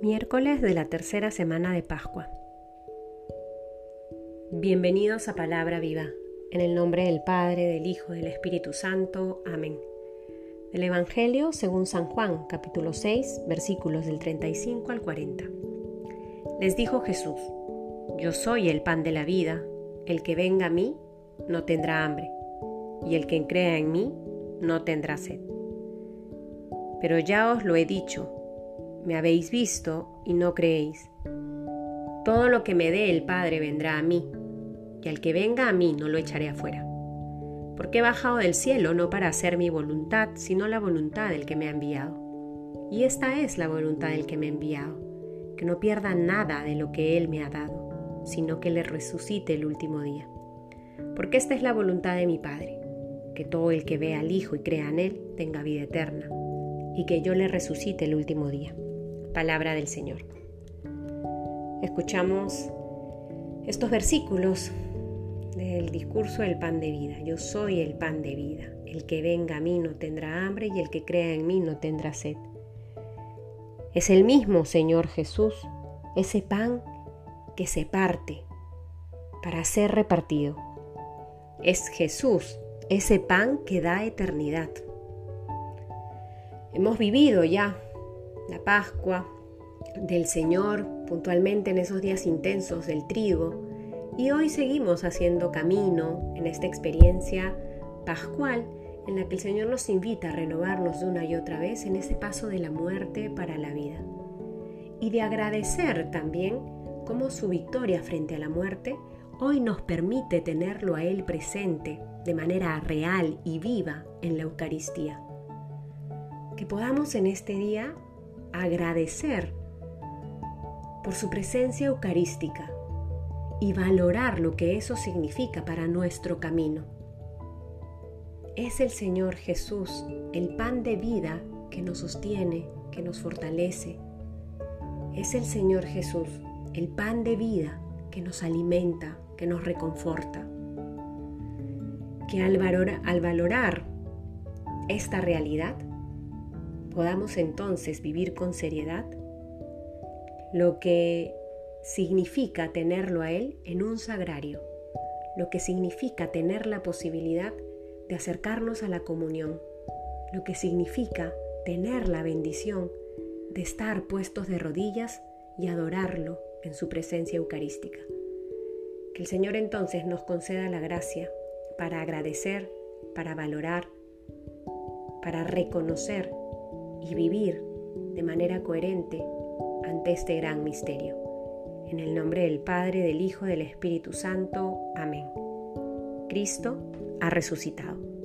Miércoles de la tercera semana de Pascua. Bienvenidos a Palabra Viva, en el nombre del Padre, del Hijo, del Espíritu Santo. Amén. Del Evangelio según San Juan, capítulo 6, versículos del 35 al 40. Les dijo Jesús, Yo soy el pan de la vida, el que venga a mí no tendrá hambre, y el que crea en mí no tendrá sed. Pero ya os lo he dicho, me habéis visto y no creéis. Todo lo que me dé el Padre vendrá a mí, y al que venga a mí no lo echaré afuera. Porque he bajado del cielo no para hacer mi voluntad, sino la voluntad del que me ha enviado. Y esta es la voluntad del que me ha enviado, que no pierda nada de lo que Él me ha dado, sino que le resucite el último día. Porque esta es la voluntad de mi Padre, que todo el que vea al Hijo y crea en Él tenga vida eterna, y que yo le resucite el último día. Palabra del Señor. Escuchamos estos versículos del discurso del pan de vida. Yo soy el pan de vida. El que venga a mí no tendrá hambre y el que crea en mí no tendrá sed. Es el mismo Señor Jesús, ese pan que se parte para ser repartido. Es Jesús, ese pan que da eternidad. Hemos vivido ya la Pascua del Señor, puntualmente en esos días intensos del trigo, y hoy seguimos haciendo camino en esta experiencia pascual en la que el Señor nos invita a renovarnos de una y otra vez en ese paso de la muerte para la vida. Y de agradecer también cómo su victoria frente a la muerte hoy nos permite tenerlo a Él presente de manera real y viva en la Eucaristía. Que podamos en este día agradecer por su presencia eucarística y valorar lo que eso significa para nuestro camino. Es el Señor Jesús, el pan de vida que nos sostiene, que nos fortalece. Es el Señor Jesús, el pan de vida que nos alimenta, que nos reconforta. Que al, al valorar esta realidad, podamos entonces vivir con seriedad lo que significa tenerlo a Él en un sagrario, lo que significa tener la posibilidad de acercarnos a la comunión, lo que significa tener la bendición de estar puestos de rodillas y adorarlo en su presencia eucarística. Que el Señor entonces nos conceda la gracia para agradecer, para valorar, para reconocer y vivir de manera coherente ante este gran misterio. En el nombre del Padre, del Hijo, del Espíritu Santo. Amén. Cristo ha resucitado.